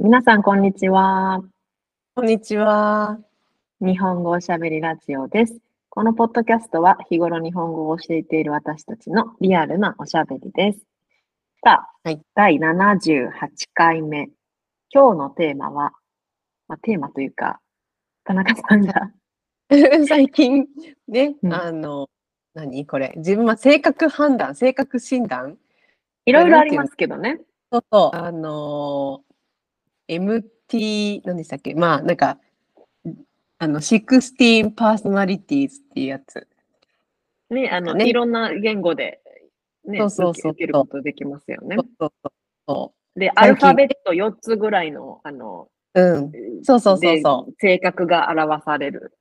皆さん、こんにちは。こんにちは。日本語おしゃべりラジオです。このポッドキャストは日頃日本語を教えている私たちのリアルなおしゃべりです。さあ、はい第78回目。今日のテーマは、まあ、テーマというか、田中さんが、最近ね、うんあの、何？これ、自分は性格判断、性格診断？いろいろありますけどね。そうそう、あの、MT、何でしたっけ？まあ、なんか、あの、16 personalities っていうやつ。ね、あの、ねいろんな言語で、ね、そうそうそう受けることできますよねそ。うそうそうそで、アルファベット4つぐらいの、あの、う。うん。ってそうそうそうそうで性格が表される。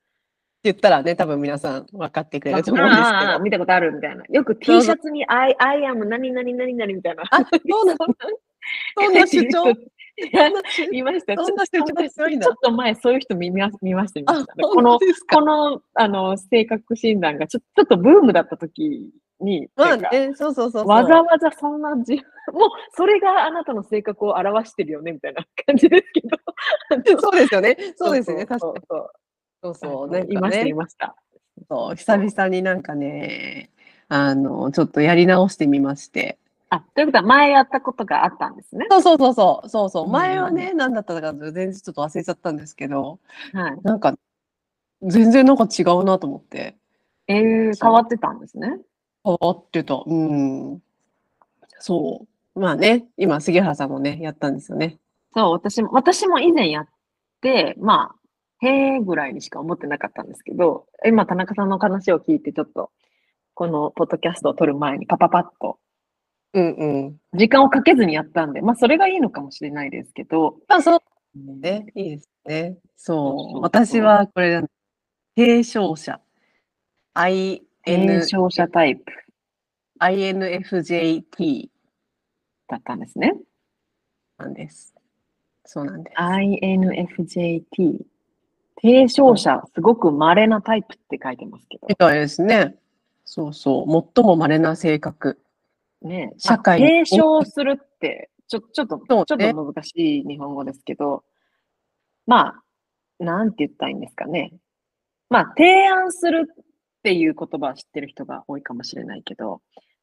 言ったらね、多分皆さん分かってくれると思うんですけど。見たことあるみたいな。よく T シャツに I, I am 何々何々みたいな。あ、そうなの そんな主張？見ました。ちょそんちょ強いんだちょっと前そういう人見ま見ました見まあした、ね。、こ本のこのあの性格診断がちょちょっとブームだった時に、まあね、そうそうそう。わざわざそんなじ もうそれがあなたの性格を表してるよねみたいな感じですけど。そうですよね。そうですよね。確かに。そうそうそ。そうう。なんかいました、いね、ました。そう久々になんかね、あの、ちょっとやり直してみまして。あ、ということは前やったことがあったんですね。そうそうそうそう。そうそう。うん前はね、何だったか全然ちょっと忘れちゃったんですけど、はい。なんか、全然なんか違うなと思って。えー、変わってたんですね。変わってた。うん。そう。まあね、今、杉原さんもね、やったんですよね。そう、私も、私も以前やって、まあ、へえぐらいにしか思ってなかったんですけど、今、田中さんの話を聞いて、ちょっと、このポッドキャストを撮る前にパパパッと、うんうん。時間をかけずにやったんで、まあ、それがいいのかもしれないですけど、あ、そうね。いいですね。そう。私はこれ、提唱者。I 転 N 生者タイプ INFJT だったんですね。なんです。そうなんです。INFJT。提唱者、すごく稀なタイプって書いてますけどみ。たいですね。そうそう。最も稀な性格。ね、社会提唱するって、ちょ、ちょっと、ちょっと難しい日本語ですけど、まあ、なんて言ったらいいんですかね。まあ、提案するっていう言葉を知ってる人が多いかもしれないけど、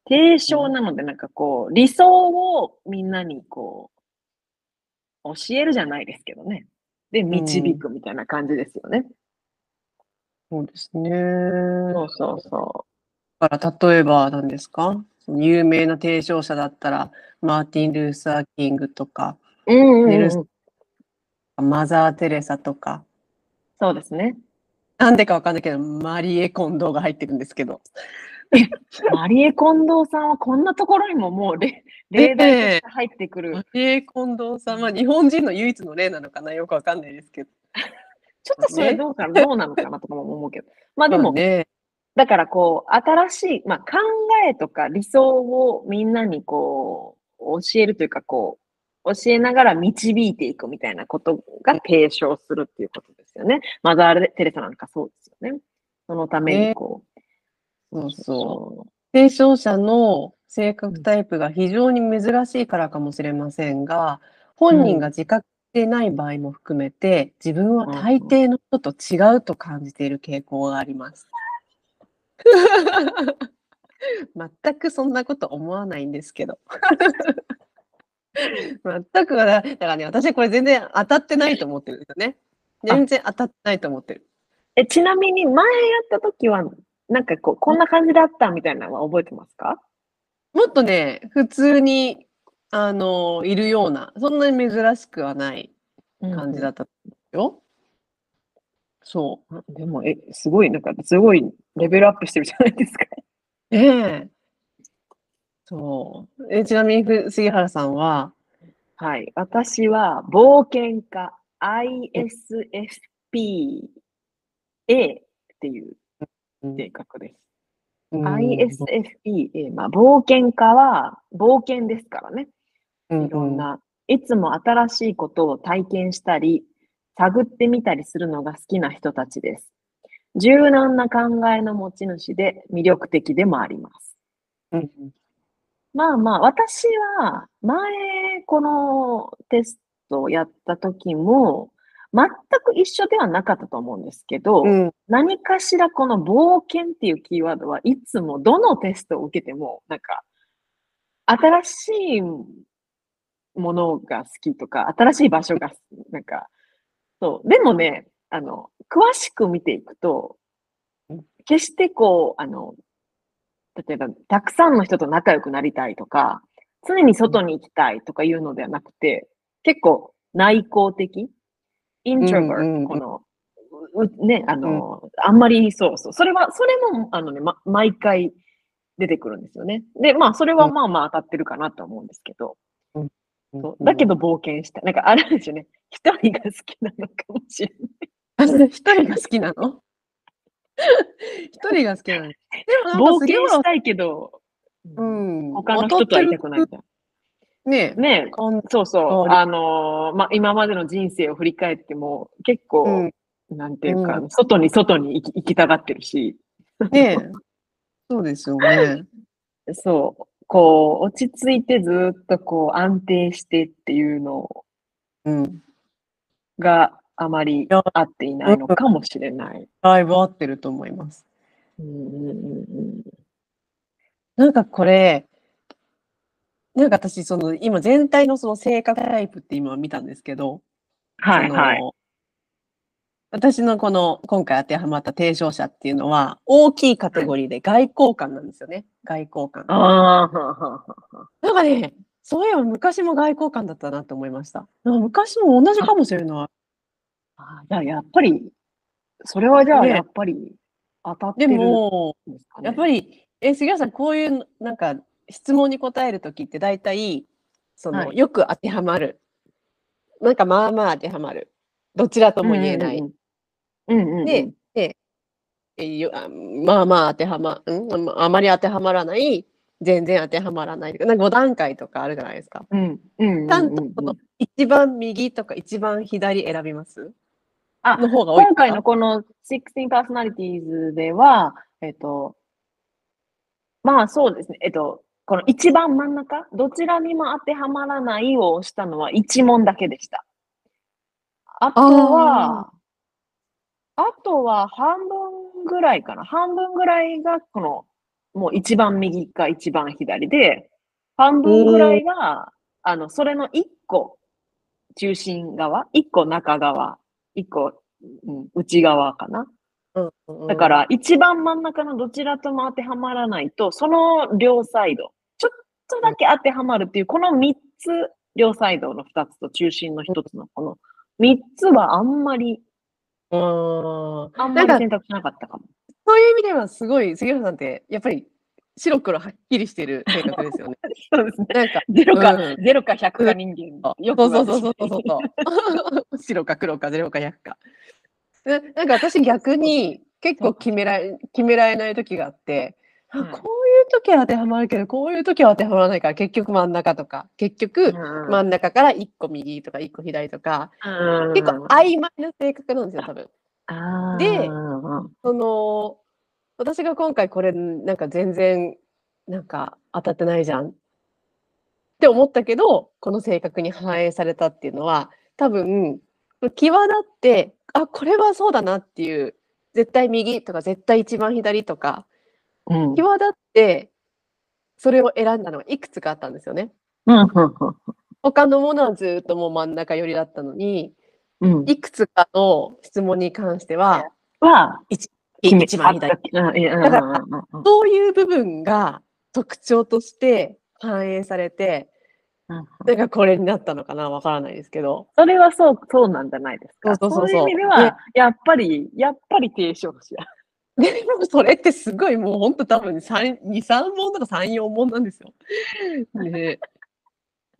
提唱なので、なんかこう、理想をみんなにこう、教えるじゃないですけどね。で、導くみたいな感じですよね。そうですね。そうそうそだから例えば何ですか？有名な提唱者だったら、マーティン・ルーサー・キングとか、う。うんうん、うん。マザー・テレサとか、そうですね。なんでかわかんないけど、マリエ・コンドーが入ってるんですけど。マリエ・コンドーさんはこんなところにももう例例題として入ってくる。マリエ・コンドーさんは日本人の唯一の例なのかなよくわかんないですけど。ちょっとそれどうかな、どうなのかなとかも思うけど。まあでも、ね、だからこう、新しい、まあ考えとか理想をみんなにこう、教えるというかこう、教えながら導いていくみたいなことが提唱するっていうことですよね。マザー・テレサなんかそうですよね。そのためにこう。そうそう。提唱者の性格タイプが非常に珍しいからかもしれませんが、本人が自覚してない場合も含めて、自分は大抵の人と違うと感じている傾向があります。全くそんなこと思わないんですけど。全くはだだからね、私これ全然当たってないと思ってるんですよね。全然当たってないと思ってる。え、ちなみに前やった時は、なんかこう、こんな感じだったみたいなのは覚えてますか？もっとね、普通に、あの、いるような、そんなに珍しくはない感じだったんですよ。そあでも、え、すごい、なんか、すごいレベルアップしてるじゃないですか。う。ええそう。え、ちなみにふ杉原さんは、はい。私は、冒険家、ISFP A っていう性格です。うん ISFP A。まあ、冒険家は、冒険ですからね。いろん。な、いつも新しいことを体験したり、探ってみたりするのが好きな人たちです。柔軟な考えの持ち主で魅力的でもあります。うんうんまあまあ、私は、前、このテストをやった時も、全く一緒ではなかったと思うんですけど、うん。何かしらこの冒険っていうキーワードはいつもどのテストを受けても、なんか、新しいものが好きとか、新しい場所が、なんか、そう。でもね、あの、詳しく見ていくと、決してこう、あの、例えば、たくさんの人と仲良くなりたいとか、常に外に行きたいとかいうのではなくて、結構内向的、イントロバーこの、うね、あの、あんまりそうそう。それは、それも、あのね、ま、毎回出てくるんですよね。で、まあ、それはまあまあ当たってるかなと思うんですけど、そうだけど冒険したい。なんかあるんですよね。一人が好きなのかもしれない。ど、一人が好きなの？一人が好きなの。でも冒険したいけど、うん。他の人と会いたくないみたいねな。ねこんそうそう。ああのーまあ、今までの人生を振り返っても、結構、うんなんていうか、うん外に外に行き行きたがってるし、ねそうですよね。そう。こう、落ち着いてずっとこう安定してっていうのうん。があまりや合っていないのかもしれない。だいぶ合ってると思います。うんうんうんうんなんかこれ、なんか私、その、今全体のその性格タイプって今見たんですけど、はいはい。私のこの今回当てはまった提唱者っていうのは、大きいカテゴリーで外交官なんですよね。外交官。ああ、はははなんかね、そういえば昔も外交官だったなと思いました。昔も同じかもしれない。あじゃあやっぱり、それはじゃあねやっぱり当たってでるんも、ですかね。やっぱり、え、杉谷さん、こういう、なんか、質問に答えるときって、大体、その、はいよく当てはまる。なんか、まあまあ当てはまる。どちらとも言えない。うんうんうん。うんうんうん。で、まあまあ当てはま、うん、あまり当てはまらない、全然当てはまらない。なんか5段階とかあるじゃないですか。うん。うんうんうんちゃんとこの一番右とか一番左選びます？あの方が多い今回のこの16 personalities では、えっと、まあそうですね、えっと、この一番真ん中、どちらにも当てはまらないを押したのは一問だけでした。あとは、あとは半分ぐらいかな。半分ぐらいがこの、もう一番右か一番左で、半分ぐらいが、あの、それの一個、中心側、一個中側、一個、うん、内側かな。だから、一番真ん中のどちらとも当てはまらないと、その両サイド、ちょっとだけ当てはまるっていう、この三つ、両サイドの二つと中心の一つのこの三つはあんまり、うんあんまり選択しなかったかも。そういう意味ではすごい杉浦さんってやっぱり白黒はっきりしてる性格ですよね。そうですね。なんかゼロか、うんゼロか100か人間。よくそうそうそうそうそうそう。白か黒かゼロか100か。ななんか私逆に結構決められ決められない時があって、こういう時は当てはまるけどこういう時は当てはまらないから結局真ん中とか。結局うん。真ん中から1個右とか1個左とか。うん。結構曖昧な性格なんですよ多分。でうんその私が今回これなんか全然なんか当たってないじゃん。って思ったけどこの性格に反映されたっていうのは多分際立ってあこれはそうだなっていう絶対右とか絶対一番左とかうん際立ってそれを選んだのがいくつかあったんですよね。うん他のものはずっともう真ん中寄りだったのにうんいくつかの質問に関してはは、一一番左だからそういう部分が特徴として反映されて、うんなんかこれになったのかなわからないですけど。それはそう、そうなんじゃないですか。そうそうそうそういう意味でねは、やっぱり、やっぱり提唱者。でもそれってすごいもう本当多分2、3問とか3、4問なんですよ。ね、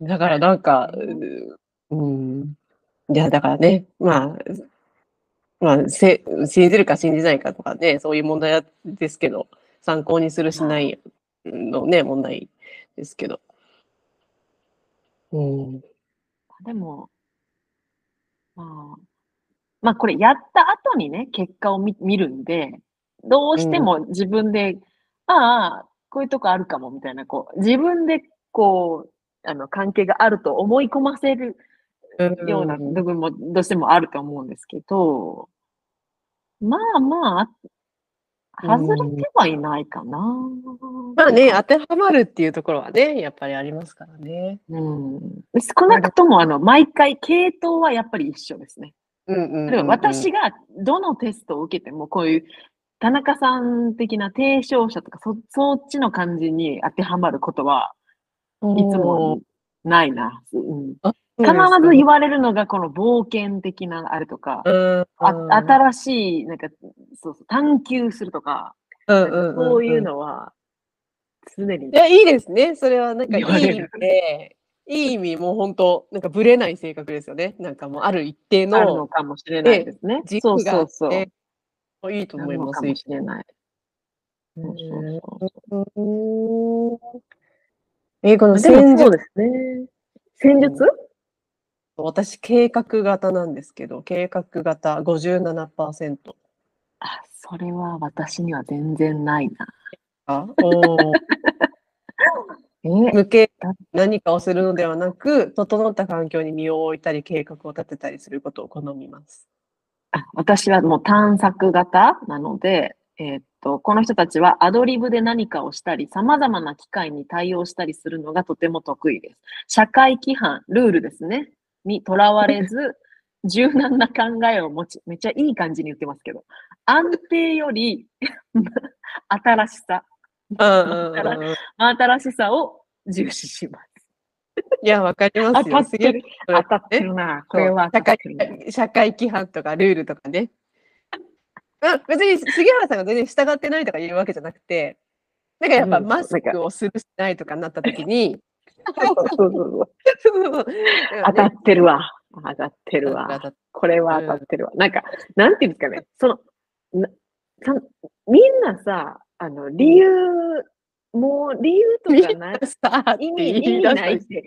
だからなんか、ううん。いや、だからね、まあ、まあ、せ信じるか信じないかとかね、そういう問題ですけど、参考にするしないのね、問題ですけど。うん。でも、まあ、まあこれやった後にね、結果を見見るんで、どうしても自分で、ああ、こういうとこあるかもみたいな、こう、自分でこう、あの、関係があると思い込ませるような部分もどうしてもあると思うんですけど、まあまあ、外れてはいないかな。まあね、当てはまるっていうところはね、やっぱりありますからね。うん、少なくとも、あの、毎回、系統はやっぱり一緒ですね。うんうんうん私がどのテストを受けても、こういう田中さん的な提唱者とか、そそっちの感じに当てはまることはいつもないな。うん、必ず言われるのが、この冒険的なあれとか、うんあ新しい、なんか、そうそう、探求するとか、そういうのは、常にい。や、いいですね。それはなんかいい意味で、いい意味、もう本当、なんかぶれない性格ですよね。なんかもうある一定あるののかもしれないですね。そうそうそう。て、いいと思います。かもしれない。そうそうそううん英語の戦術ですね。戦術？私、計画型なんですけど、計画型57%。あ、それは私には全然ないな。あお 向け何かをするのではなく、整った環境に身を置いたり、計画を立てたりすることを好みます。あ私はもう探索型なので、えーっと、この人たちはアドリブで何かをしたり、様々な機会に対応したりするのがとても得意です。社会規範、ルールですね、にとらわれず、柔軟な考えを持ち、めっちゃいい感じに言ってますけど、安定より 新しさ、新しさを重視します。いや、わかりますよ。当たってる。すげえ当たってるな。これは当社会たってるな。社会規範とかルールとかね。あ別に杉原さんが全然従ってないとか言うわけじゃなくて、なんかやっぱうんマスクをするしないとかになった時に、当たってるわ。当たってるわ。これは当たってるわ。なんか、なんていうんですかね。その、みんなさ、あの、理由、もう理由とかない。さ意味、意味ないって、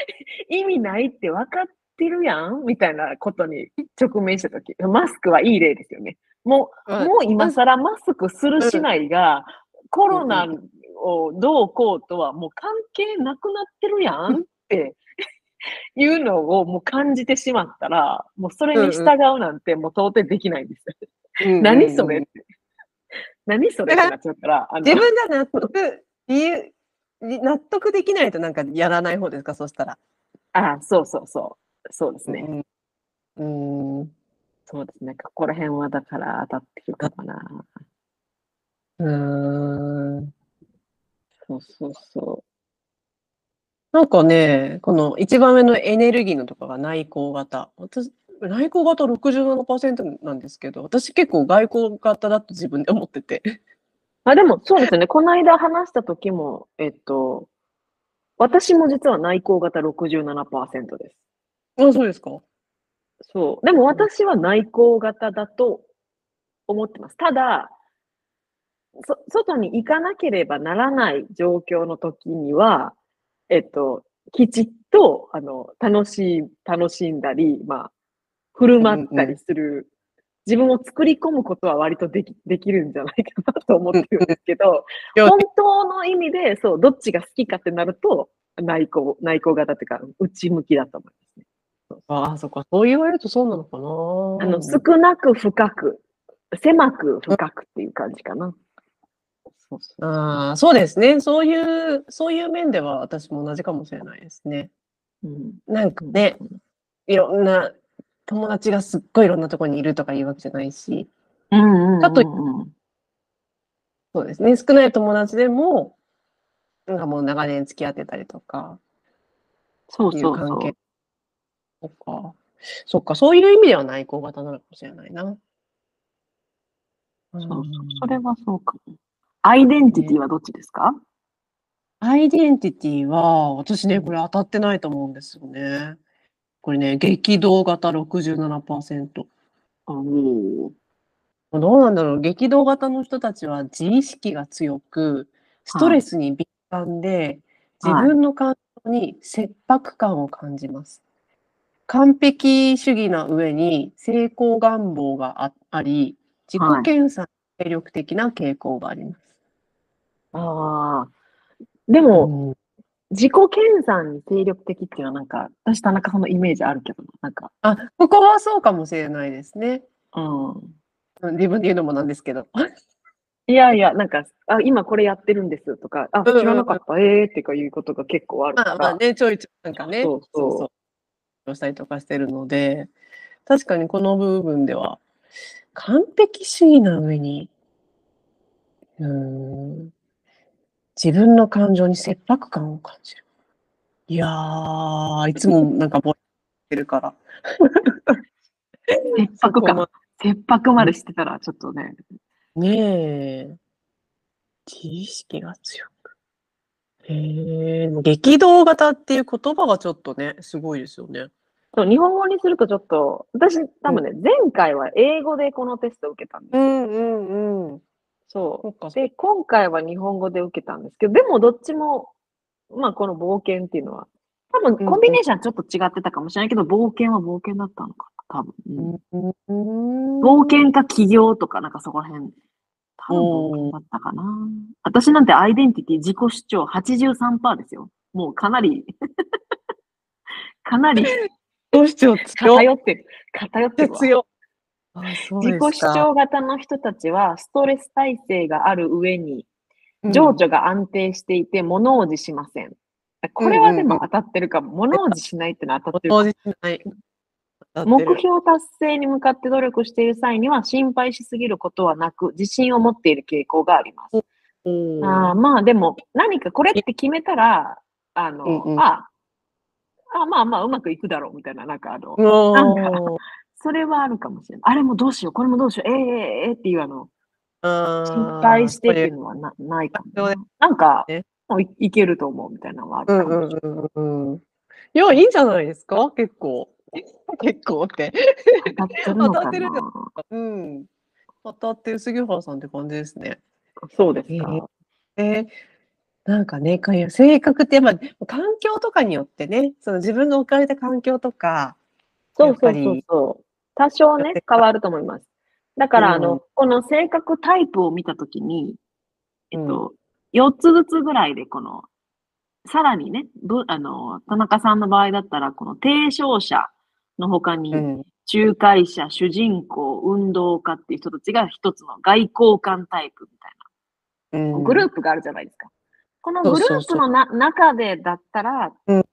意味ないって分かってるやん？みたいなことに直面したとき、マスクはいい例ですよね。もう、もう今更マスクするしないが、コロナをどうこうとはもう関係なくなってるやん？って いうのをもう感じてしまったら、もうそれに従うなんてもう到底できないんですよ。何それって。何それってなっちゃったら、自分が納得、理由、納得できないとなんかやらない方ですか、そしたら。あそうそうそう。そうですね。うん。うんそうですね。ここら辺はだから当たってるかな。うん。そうそうそなんかね、この一番上のエネルギーのとかが内向型。私、内向型67%なんですけど、私結構外向型だと自分で思ってて。う。あ、でもそうですね。この間話した時も、えっと、私も実は内向型67%です。あ、そうですかそう。でも私は内向型だと思ってます。ただ、そ外に行かなければならない状況の時には、えっと、きちっと、あの、楽しい、楽しんだり、まあ、振る舞ったりする、自分を作り込むことは割とでき、できるんじゃないかなと思ってるんですけど、うん本当の意味で、そう、どっちが好きかってなると、内向、内向型っていうか、内向きだと思いますね。ああ、そっか。そう言われるとそうなのかな。あの、少なく深く、狭く深くっていう感じかな。そうそうああ、そうですね。そういう、そういう面では私も同じかもしれないですね。うんなんかね、いろんな友達がすっごいいろんなところにいるとかいうわけじゃないし、うんうんうんかとそうですね。少ない友達でも、なんかもう長年付き合ってたりとか、そういうそうそう。関係。そっか。そっか、そういう意味では内向型なのかもしれないな。そうそうそれはそうかも。アイデンティティはどっちですか、アイデンティティは、私ね、これ当たってないと思うんですよね。これね、激動型67%。おーどうなんだろう。激動型の人たちは自意識が強く、ストレスに敏感で、自はい分の感情に切迫感を感じます。完璧主義な上に成功願望がああり、自己検査に精力的な傾向があります。ああ。でも、自己研鑽に精力的っていうのはなんか、私田中さんのイメージあるけどな、なんか、あ、ここはそうかもしれないですね。うん。うん自分で言うのもなんですけど。いやいや、なんか、あ、今これやってるんですとか、あ、うんうんうん知らなかった、ええー、ってかいうことが結構あるから。まあまあね、ちょいちょいなんかね、そうそうそうしたりとかしてるので、確かにこの部分では、完璧主義な上に、うーん、自分の感情に切迫感を感じる。いやー、いつもなんかぼってるから。切迫感、切迫までしてたら、ちょっとね、ねえ。自意識が強く。へえ、激動型っていう言葉がちょっとね、すごいですよね。そう、日本語にするとちょっと、私多分ね、前回は英語でこのテストを受けたんですよ。んうんうん。そう。で、今回は日本語で受けたんですけど、でもどっちも、まあこの冒険っていうのは、多分コンビネーションはちょっと違ってたかもしれないけど、冒険は冒険だったのかな、多分。うんうん。冒険か起業とか、なんかそこら辺。多分冒険だったかな。私なんてアイデンティティ、自己主張83%ですよ。もうかなり、かなりどうしよう強偏ってる。偏って。強自己主。張型の人たちは、ストレス耐性がある上に、うん情緒が安定していて、物おじしません。これはでも当たってるかも。物おじしないってのは当たってるしない。目標達成に向かって努力している際には心配しすぎることはなく、自信を持っている傾向があります。うんあーまあでも、何かこれって決めたら、あの、うんうんああ、まあまあうまくいくだろうみたいな、なんかあの、なんかそれはあるかもしれない。あれもどうしよう、これもどうしよう、ええええええっていうあの、心配してっていうのはなないかもそうでな。なんか、ねいいけると思うみたいなのはあるうんかもしれない。うんうんうん。いや、いいんじゃないですか？結構。結構って。当たってるのかなうん。当たってる杉原さんって感じですね。そうですか。えーなんかね、性格ってやっぱ環境とかによってね、その自分の置かれた環境とか、そうそうそうそう。多少ね 変わると思います。だから、あうん。の、この性格タイプを見たときに、えっと、4つずつぐらいで、この、さらにね、ぶあの、田中さんの場合だったら、この提唱者の他に、うん、仲介者、主人公、運動家っていう人たちが一つの外交官タイプみたいうん。な、グループがあるじゃないですか。このグループのな中でだったらうん、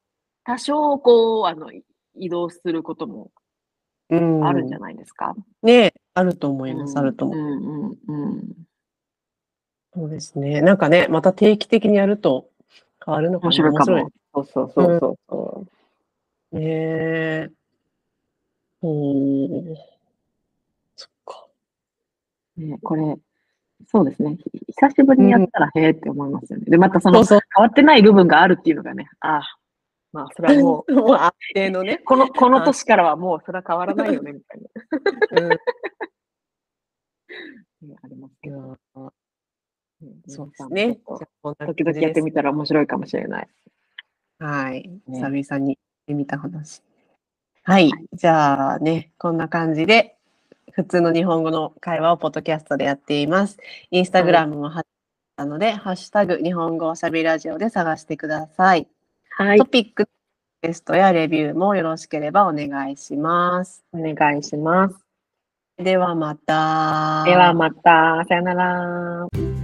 多少こう、あの、移動することもうんあるんじゃないですか。ねあると思います、あると思う。うんうんうん。そうですね。なんかね、また定期的にやると変わるのかな面白いか面も。そうそうそうそうそう。ねえ。おーそっか。ね、これ、そうですね。ひ久しぶりにやったら、へえって思いますよね。で、またその変わってない部分があるっていうのがね、ああ、まあ、それはもう。もう安定のね。この、この年からはもうそれは変わらないよね、みたいな。うん ねありますけど。うんそうですね。時々やってみたら面白いかもしれない。はい。ね久々にやってみた話。はい。じゃあね、こんな感じで、普通の日本語の会話をポッドキャストでやっています。インスタグラムも貼ったので、ハッシュタグ日本語おしゃべりラジオで探してください。はいト。ピック、テストやレビューもよろしければお願いします。お願いします。ではまた。ではまた、さよなら。